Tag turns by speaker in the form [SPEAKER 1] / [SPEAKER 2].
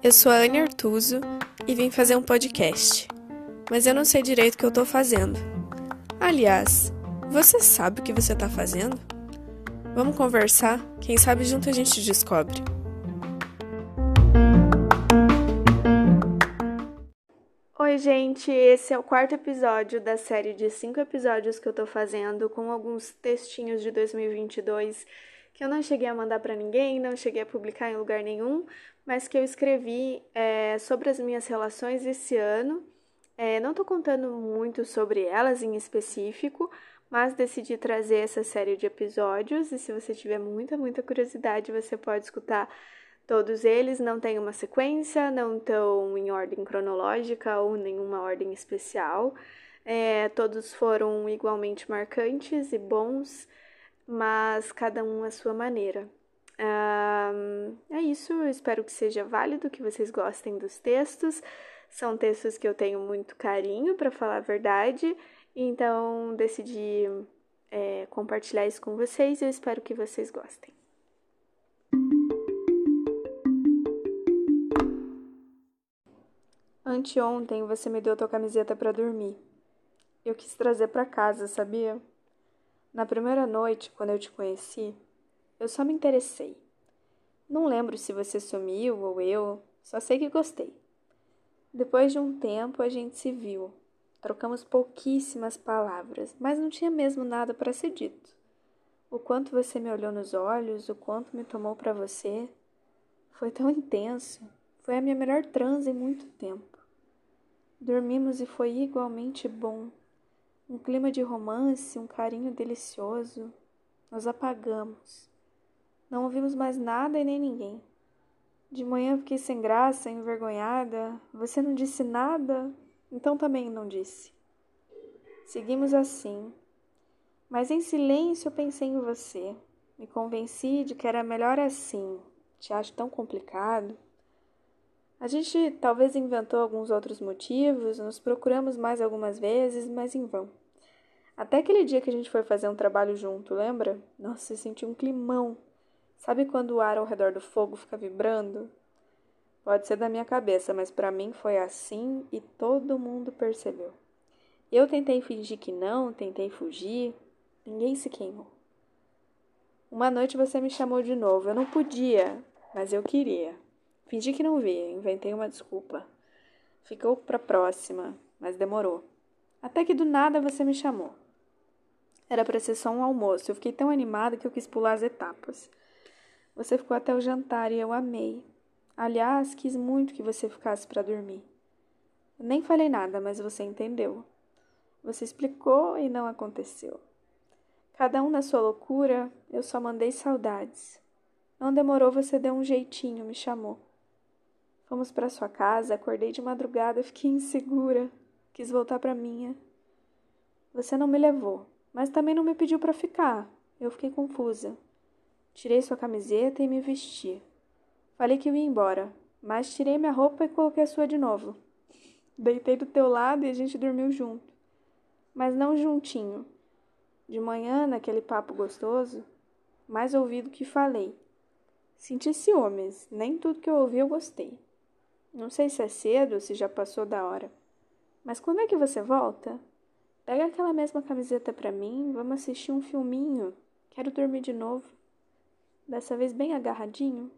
[SPEAKER 1] Eu sou a Anne Artuso e vim fazer um podcast, mas eu não sei direito o que eu tô fazendo. Aliás, você sabe o que você tá fazendo? Vamos conversar? Quem sabe junto a gente descobre. Oi, gente! Esse é o quarto episódio da série de cinco episódios que eu tô fazendo com alguns textinhos de 2022 que eu não cheguei a mandar para ninguém, não cheguei a publicar em lugar nenhum, mas que eu escrevi é, sobre as minhas relações esse ano. É, não estou contando muito sobre elas em específico, mas decidi trazer essa série de episódios. E se você tiver muita, muita curiosidade, você pode escutar todos eles. Não tem uma sequência, não estão em ordem cronológica ou nenhuma ordem especial. É, todos foram igualmente marcantes e bons mas cada um à sua maneira. É isso, eu espero que seja válido, que vocês gostem dos textos. São textos que eu tenho muito carinho, para falar a verdade, então decidi é, compartilhar isso com vocês eu espero que vocês gostem. Anteontem você me deu tua camiseta para dormir. Eu quis trazer para casa, sabia? Na primeira noite, quando eu te conheci, eu só me interessei. Não lembro se você sumiu ou eu, só sei que gostei. Depois de um tempo, a gente se viu. Trocamos pouquíssimas palavras, mas não tinha mesmo nada para ser dito. O quanto você me olhou nos olhos, o quanto me tomou para você, foi tão intenso. Foi a minha melhor transa em muito tempo. Dormimos e foi igualmente bom. Um clima de romance, um carinho delicioso. Nós apagamos. Não ouvimos mais nada e nem ninguém. De manhã fiquei sem graça, envergonhada. Você não disse nada, então também não disse. Seguimos assim. Mas em silêncio eu pensei em você. Me convenci de que era melhor assim. Te acho tão complicado. A gente talvez inventou alguns outros motivos, nos procuramos mais algumas vezes, mas em vão. Até aquele dia que a gente foi fazer um trabalho junto, lembra? Nossa, eu senti um climão. Sabe quando o ar ao redor do fogo fica vibrando? Pode ser da minha cabeça, mas para mim foi assim e todo mundo percebeu. Eu tentei fingir que não, tentei fugir, ninguém se queimou. Uma noite você me chamou de novo. Eu não podia, mas eu queria. Fingi que não via, inventei uma desculpa. Ficou para próxima, mas demorou. Até que do nada você me chamou. Era para ser só um almoço. Eu fiquei tão animada que eu quis pular as etapas. Você ficou até o jantar e eu amei. Aliás, quis muito que você ficasse para dormir. Nem falei nada, mas você entendeu. Você explicou e não aconteceu. Cada um na sua loucura, eu só mandei saudades. Não demorou, você deu um jeitinho, me chamou. Fomos para sua casa, acordei de madrugada, fiquei insegura, quis voltar para minha. Você não me levou, mas também não me pediu para ficar. Eu fiquei confusa. Tirei sua camiseta e me vesti. Falei que ia embora, mas tirei minha roupa e coloquei a sua de novo. Deitei do teu lado e a gente dormiu junto. Mas não juntinho. De manhã, naquele papo gostoso, mais ouvido que falei. Senti ciúmes, nem tudo que eu ouvi eu gostei. Não sei se é cedo ou se já passou da hora. Mas quando é que você volta? Pega aquela mesma camiseta para mim, vamos assistir um filminho. Quero dormir de novo. Dessa vez bem agarradinho.